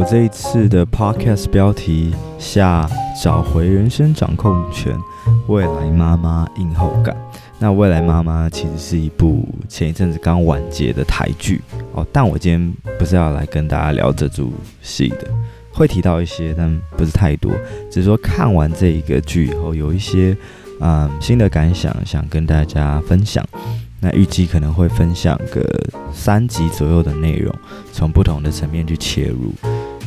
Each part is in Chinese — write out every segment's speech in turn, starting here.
我这一次的 podcast 标题下找回人生掌控权，未来妈妈映后感。那未来妈妈其实是一部前一阵子刚完结的台剧哦，但我今天不是要来跟大家聊这组戏的，会提到一些，但不是太多，只是说看完这一个剧以后有一些嗯新的感想，想跟大家分享。那预计可能会分享个三集左右的内容，从不同的层面去切入。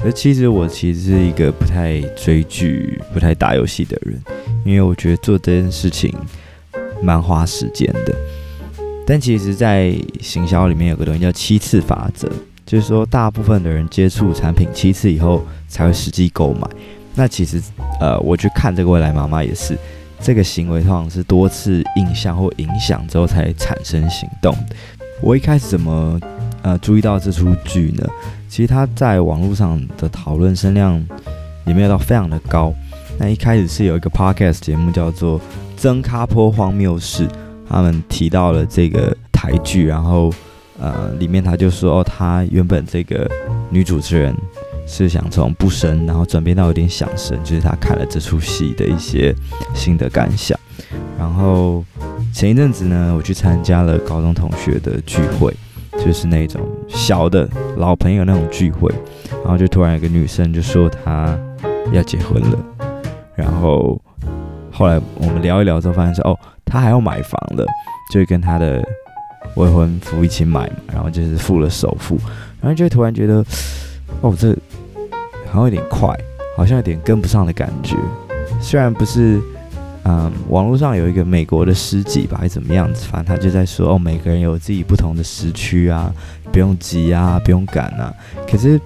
而其实我其实是一个不太追剧、不太打游戏的人，因为我觉得做这件事情蛮花时间的。但其实，在行销里面有个东西叫七次法则，就是说大部分的人接触产品七次以后才会实际购买。那其实，呃，我去看这个未来妈妈也是。这个行为通常是多次印象或影响之后才产生行动。我一开始怎么呃注意到这出剧呢？其实它在网络上的讨论声量也没有到非常的高。那一开始是有一个 podcast 节目叫做《曾咖坡荒谬事》，他们提到了这个台剧，然后呃里面他就说，哦，他原本这个女主持人。是想从不生，然后转变到有点想生，就是他看了这出戏的一些新的感想。然后前一阵子呢，我去参加了高中同学的聚会，就是那种小的老朋友那种聚会。然后就突然有个女生就说她要结婚了，然后后来我们聊一聊之后，发现说哦，她还要买房了，就跟她的未婚夫一起买嘛，然后就是付了首付，然后就突然觉得哦这。好像有点快，好像有点跟不上的感觉。虽然不是，嗯，网络上有一个美国的诗集吧，还是怎么样子，反正他就在说哦，每个人有自己不同的时区啊，不用急啊，不用赶啊。可是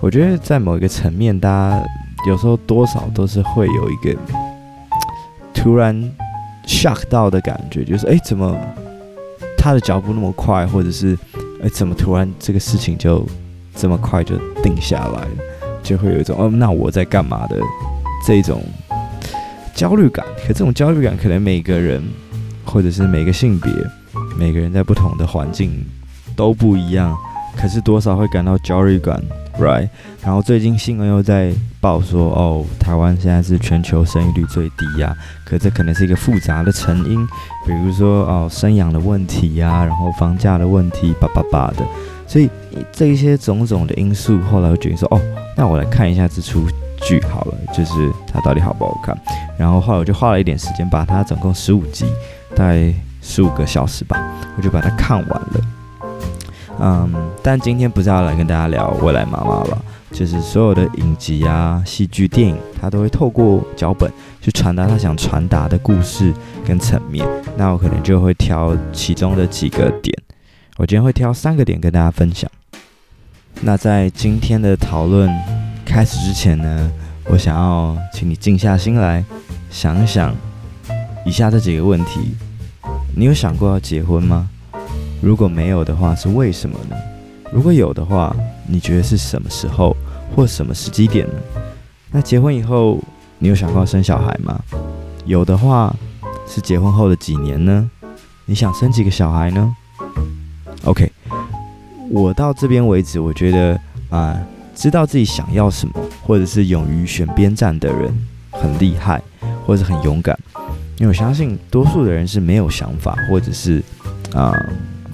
我觉得在某一个层面，大家有时候多少都是会有一个突然 shock 到的感觉，就是哎，怎么他的脚步那么快，或者是哎，怎么突然这个事情就这么快就定下来了。就会有一种哦，那我在干嘛的这种焦虑感。可这种焦虑感，可能每个人或者是每个性别，每个人在不同的环境都不一样。可是多少会感到焦虑感，right？然后最近新闻又在报说，哦，台湾现在是全球生育率最低呀。可这可能是一个复杂的成因，比如说哦，生养的问题呀，然后房价的问题，叭叭叭的。所以这一些种种的因素，后来我决定说，哦。那我来看一下这出剧好了，就是它到底好不好看。然后后来我就花了一点时间，把它总共十五集，大概十五个小时吧，我就把它看完了。嗯，但今天不是要来跟大家聊未来妈妈了，就是所有的影集啊、戏剧、电影，它都会透过脚本去传达他想传达的故事跟层面。那我可能就会挑其中的几个点，我今天会挑三个点跟大家分享。那在今天的讨论开始之前呢，我想要请你静下心来，想一想以下这几个问题：你有想过要结婚吗？如果没有的话，是为什么呢？如果有的话，你觉得是什么时候或什么时机点呢？那结婚以后，你有想过要生小孩吗？有的话，是结婚后的几年呢？你想生几个小孩呢？OK。我到这边为止，我觉得啊、知道自己想要什么，或者是勇于选边站的人很厉害，或者很勇敢。因为我相信多数的人是没有想法，或者是啊、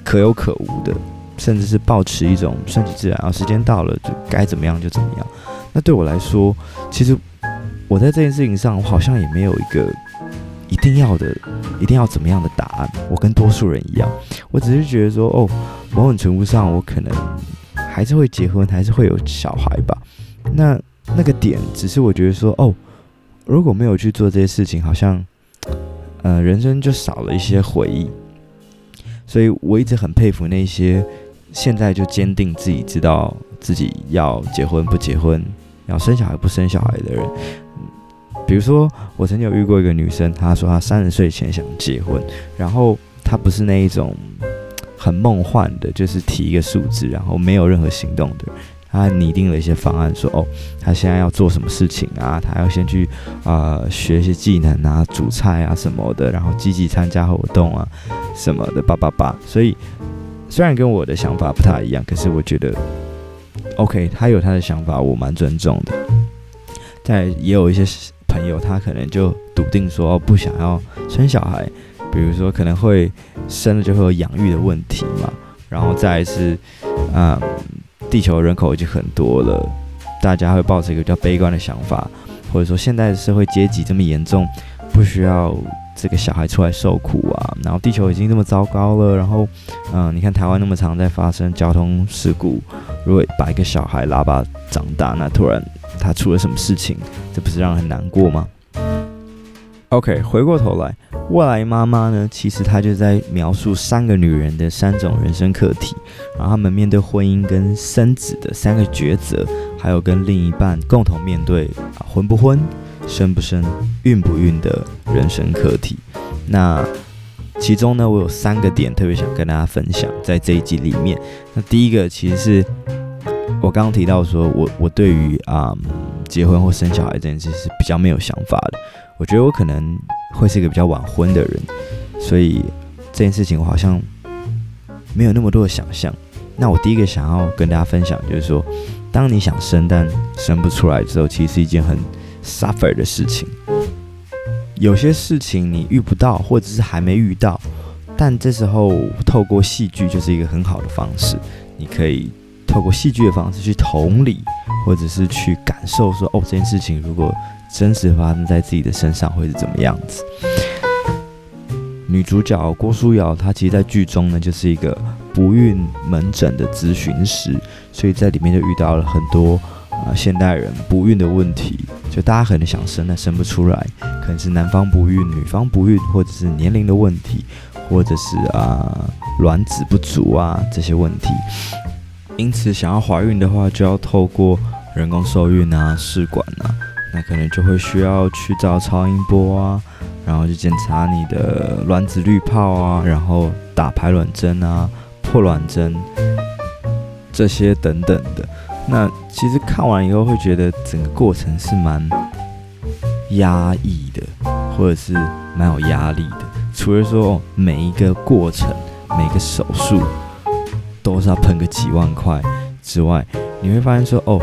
可有可无的，甚至是抱持一种顺其自然，啊，时间到了就该怎么样就怎么样。那对我来说，其实我在这件事情上，我好像也没有一个一定要的、一定要怎么样的答案。我跟多数人一样，我只是觉得说，哦。某种程度上，我可能还是会结婚，还是会有小孩吧。那那个点，只是我觉得说，哦，如果没有去做这些事情，好像，呃，人生就少了一些回忆。所以我一直很佩服那些现在就坚定自己知道自己要结婚不结婚，要生小孩不生小孩的人。比如说，我曾经有遇过一个女生，她说她三十岁前想结婚，然后她不是那一种。很梦幻的，就是提一个数字，然后没有任何行动的。他拟定了一些方案，说：“哦，他现在要做什么事情啊？他要先去啊、学一些技能啊，煮菜啊什么的，然后积极参加活动啊什么的，叭叭叭。”所以虽然跟我的想法不太一样，可是我觉得 OK，他有他的想法，我蛮尊重的。但也有一些朋友，他可能就笃定说不想要生小孩，比如说可能会生了就会有养育的问题嘛。然后再是，嗯，地球人口已经很多了，大家会抱着一个比较悲观的想法，或者说现在的社会阶级这么严重，不需要。这个小孩出来受苦啊，然后地球已经这么糟糕了，然后，嗯，你看台湾那么常在发生交通事故，如果把一个小孩拉拔长大，那突然他出了什么事情，这不是让人很难过吗？OK，回过头来，未来妈妈呢，其实她就在描述三个女人的三种人生课题，然后她们面对婚姻跟生子的三个抉择，还有跟另一半共同面对啊，婚不婚。生不生、孕不孕的人生课题，那其中呢，我有三个点特别想跟大家分享，在这一集里面。那第一个其实是我刚刚提到说，我我对于啊、结婚或生小孩这件事是比较没有想法的。我觉得我可能会是一个比较晚婚的人，所以这件事情我好像没有那么多的想象。那我第一个想要跟大家分享就是说，当你想生但生不出来之后，其实是一件很 suffer 的事情，有些事情你遇不到，或者是还没遇到，但这时候透过戏剧就是一个很好的方式。你可以透过戏剧的方式去同理，或者是去感受说，哦，这件事情如果真实发生在自己的身上，会是怎么样子？女主角郭书瑶，她其实，在剧中呢，就是一个不孕门诊的咨询师，所以在里面就遇到了很多。啊，现代人不孕的问题，就大家可能想生但生不出来，可能是男方不孕、女方不孕，或者是年龄的问题，或者是啊卵子不足啊这些问题。因此，想要怀孕的话，就要透过人工受孕啊、试管啊，那可能就会需要去照超音波啊，然后去检查你的卵子滤泡啊，然后打排卵针啊、破卵针这些等等的。那其实看完以后会觉得整个过程是蛮压抑的，或者是蛮有压力的。除了说，每一个过程、每个手术都是要喷个几万块之外，你会发现说哦，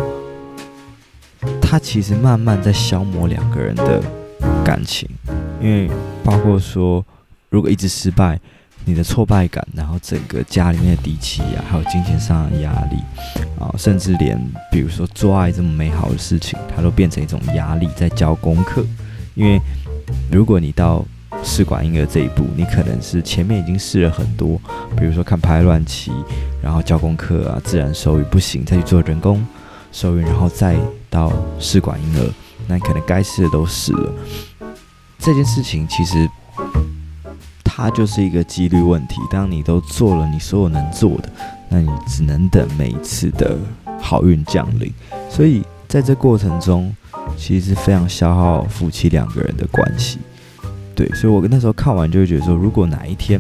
他其实慢慢在消磨两个人的感情，因为包括说如果一直失败。你的挫败感，然后整个家里面的底气压，还有金钱上的压力，啊，甚至连比如说做爱这么美好的事情，它都变成一种压力，在交功课。因为如果你到试管婴儿这一步，你可能是前面已经试了很多，比如说看排卵期，然后交功课啊，自然受孕不行，再去做人工受孕，然后再到试管婴儿，那你可能该试的都试了。这件事情其实。它就是一个几率问题。当你都做了你所有能做的，那你只能等每一次的好运降临。所以在这过程中，其实是非常消耗夫妻两个人的关系。对，所以我那时候看完就会觉得说，如果哪一天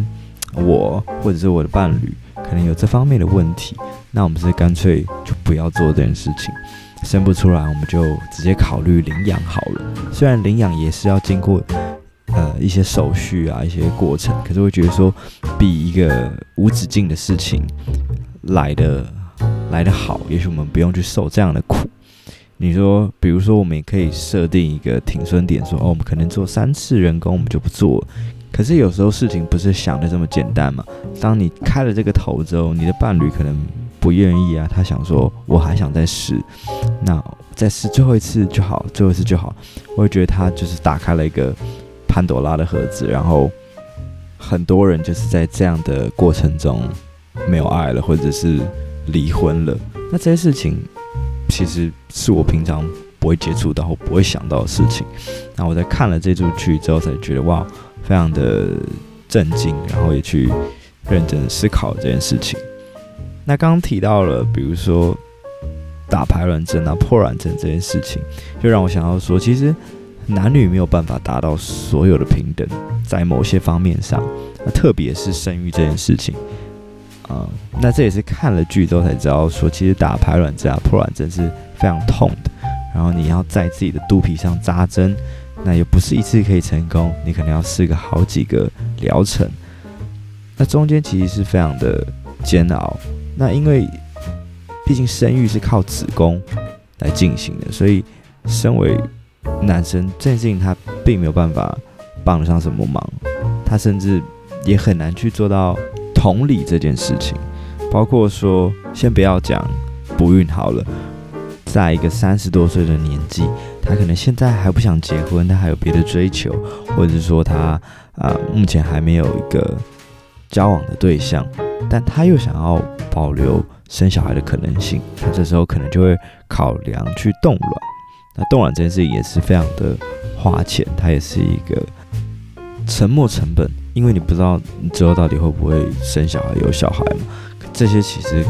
我或者是我的伴侣可能有这方面的问题，那我们是干脆就不要做这件事情，生不出来我们就直接考虑领养好了。虽然领养也是要经过。呃，一些手续啊，一些过程，可是会觉得说，比一个无止境的事情来的来的好。也许我们不用去受这样的苦。你说，比如说，我们也可以设定一个停损点，说，哦，我们可能做三次人工，我们就不做了。可是有时候事情不是想的这么简单嘛。当你开了这个头之后，你的伴侣可能不愿意啊，他想说，我还想再试，那再试最后一次就好，最后一次就好。我也觉得他就是打开了一个。潘朵拉的盒子，然后很多人就是在这样的过程中没有爱了，或者是离婚了。那这些事情其实是我平常不会接触到或不会想到的事情。那我在看了这出剧之后，才觉得哇，非常的震惊，然后也去认真思考这件事情。那刚刚提到了，比如说打排卵针啊、破卵针这件事情，就让我想到说，其实。男女没有办法达到所有的平等，在某些方面上，那特别是生育这件事情，嗯，那这也是看了剧之后才知道，说其实打排卵针啊、破卵针是非常痛的，然后你要在自己的肚皮上扎针，那也不是一次可以成功，你可能要试个好几个疗程，那中间其实是非常的煎熬，那因为毕竟生育是靠子宫来进行的，所以身为男生这件事情他并没有办法帮得上什么忙，他甚至也很难去做到同理这件事情。包括说，先不要讲不孕好了，在一个三十多岁的年纪，他可能现在还不想结婚，他还有别的追求，或者是说他啊、目前还没有一个交往的对象，但他又想要保留生小孩的可能性，他这时候可能就会考量去冻卵。那冻卵这件事情也是非常的花钱，它也是一个沉没成本，因为你不知道你之后到底会不会生小孩有小孩嘛。这些其实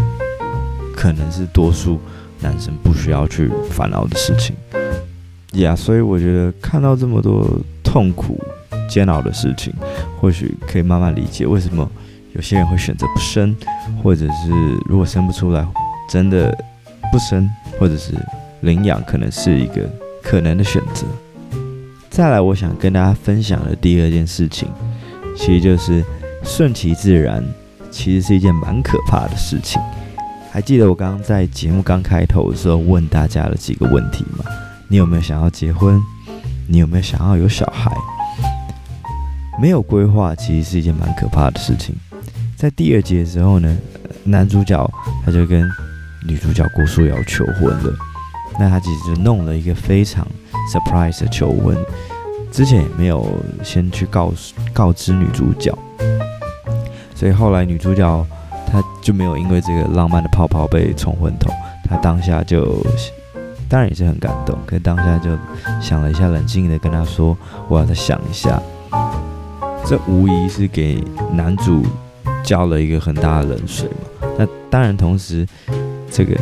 可能是多数男生不需要去烦恼的事情呀所以我觉得看到这么多痛苦、煎熬的事情，或许可以慢慢理解为什么有些人会选择不生，或者是如果生不出来，真的不生，或者是领养，可能是一个可能的选择。再来，我想跟大家分享的第二件事情，其实就是顺其自然。其实是一件蛮可怕的事情。还记得我刚刚在节目刚开头的时候问大家的几个问题吗？你有没有想要结婚？你有没有想要有小孩？没有规划其实是一件蛮可怕的事情。在第二集的时候呢，男主角他就跟女主角郭书瑶求婚了。那他其实就弄了一个非常 surprise 的求婚，之前也没有先去告诉告知女主角。所以后来女主角她就没有因为这个浪漫的泡泡被冲昏头，她当下就当然也是很感动，可是当下就想了一下，冷静的跟她说：“我要再想一下。”这无疑是给男主浇了一个很大的冷水嘛。那当然，同时这个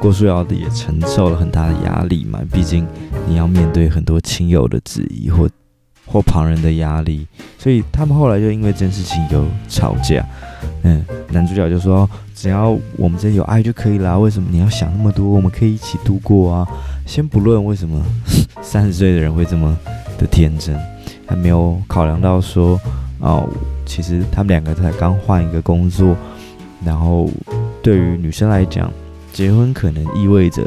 郭书瑶的也承受了很大的压力嘛，毕竟你要面对很多亲友的质疑或。或旁人的压力，所以他们后来就因为这件事情有吵架。嗯，男主角就说：“只要我们这有爱就可以啦，为什么你要想那么多？我们可以一起度过啊！先不论为什么 三十岁的人会这么的天真，还没有考量到说，哦，其实他们两个才刚换一个工作，然后对于女生来讲，结婚可能意味着。”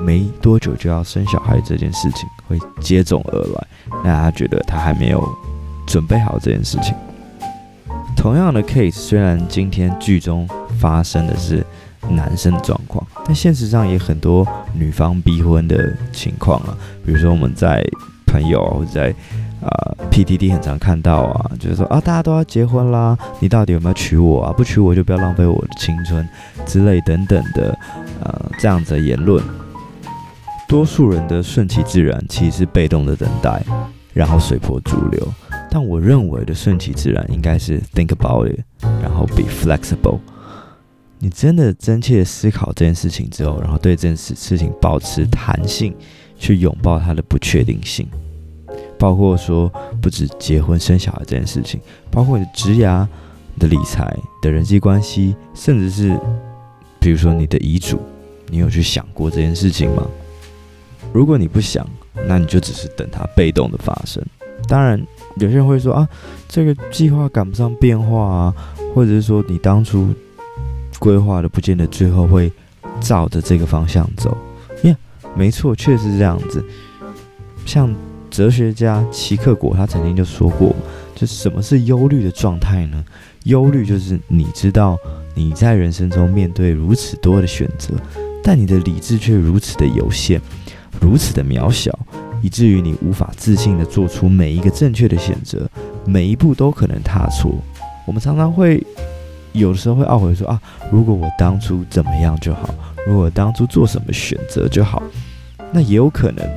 没多久就要生小孩这件事情会接踵而来，那他觉得他还没有准备好这件事情。同样的 case，虽然今天剧中发生的是男生的状况，但现实上也很多女方逼婚的情况啊。比如说我们在朋友或者在啊、PTT 很常看到啊，就是说啊大家都要结婚啦，你到底有没有娶我啊？不娶我就不要浪费我的青春之类等等的呃这样子的言论。多数人的顺其自然，其实是被动的等待，然后随波逐流。但我认为的顺其自然，应该是 think about it，然后 be flexible。你真的真切思考这件事情之后，然后对这件事事情保持弹性，去拥抱它的不确定性。包括说，不止结婚生小孩这件事情，包括你的职涯、你的理财、的人际关系，甚至是比如说你的遗嘱，你有去想过这件事情吗？如果你不想，那你就只是等它被动的发生。当然，有些人会说啊，这个计划赶不上变化啊，或者是说你当初规划的不见得最后会照着这个方向走。呀，没错，确实是这样子。像哲学家齐克果他曾经就说过，就什么是忧虑的状态呢？忧虑就是你知道你在人生中面对如此多的选择，但你的理智却如此的有限。如此的渺小，以至于你无法自信地做出每一个正确的选择，每一步都可能踏错。我们常常会有的时候会懊悔说啊，如果我当初怎么样就好，如果当初做什么选择就好。那也有可能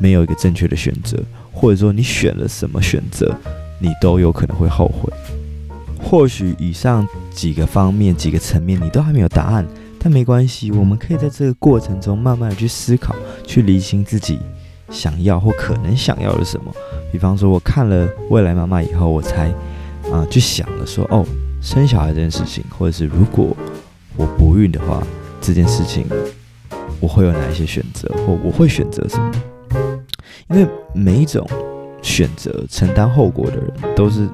没有一个正确的选择，或者说你选了什么选择，你都有可能会后悔。或许以上几个方面、几个层面，你都还没有答案。但没关系，我们可以在这个过程中慢慢的去思考，去厘清自己想要或可能想要的什么。比方说，我看了《未来妈妈》以后，我才啊、去想了说，哦，生小孩这件事情，或者是如果我不孕的话，这件事情我会有哪一些选择，或我会选择什么？因为每一种选择承担后果的人都是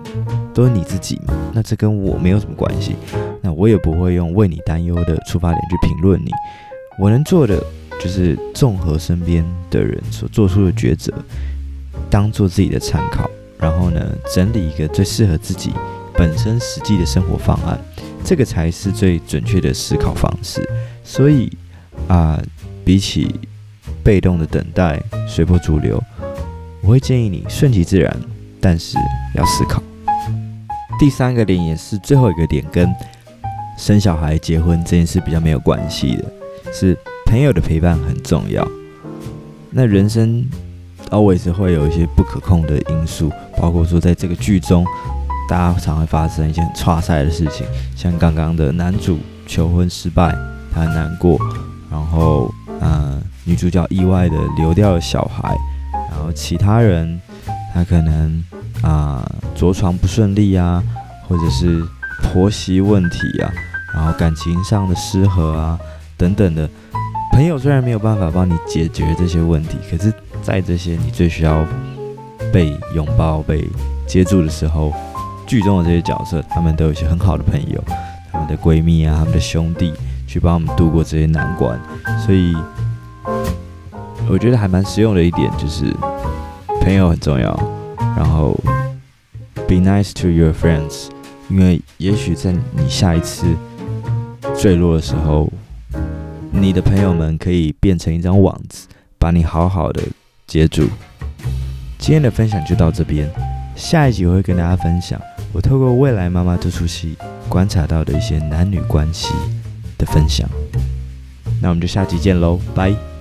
都是你自己嘛，那这跟我没有什么关系。那我也不会用为你担忧的出发点去评论你。我能做的就是综合身边的人所做出的抉择，当做自己的参考，然后呢，整理一个最适合自己本身实际的生活方案，这个才是最准确的思考方式。所以啊、比起被动的等待、随波逐流，我会建议你顺其自然，但是要思考。第三个点也是最后一个点，跟生小孩、结婚这件事比较没有关系的，是朋友的陪伴很重要。那人生 always 会有一些不可控的因素，包括说在这个剧中，大家常会发生一些很差赛的事情，像刚刚的男主求婚失败，他很难过，然后嗯、女主角意外的流掉了小孩，然后其他人他可能啊、着床不顺利啊，或者是婆媳问题啊，然后感情上的失和啊等等的。朋友虽然没有办法帮你解决这些问题，可是，在这些你最需要被拥抱、被接住的时候，剧中的这些角色，他们都有一些很好的朋友，他们的闺蜜啊，他们的兄弟，去帮我们度过这些难关。所以，我觉得还蛮实用的一点就是，朋友很重要。然后，be nice to your friends，因为也许在你下一次坠落的时候。你的朋友们可以变成一张网子，把你好好的接住。今天的分享就到这边，下一集我会跟大家分享我透过《未来妈妈》这出戏观察到的一些男女关系的分享。那我们就下集见喽，拜。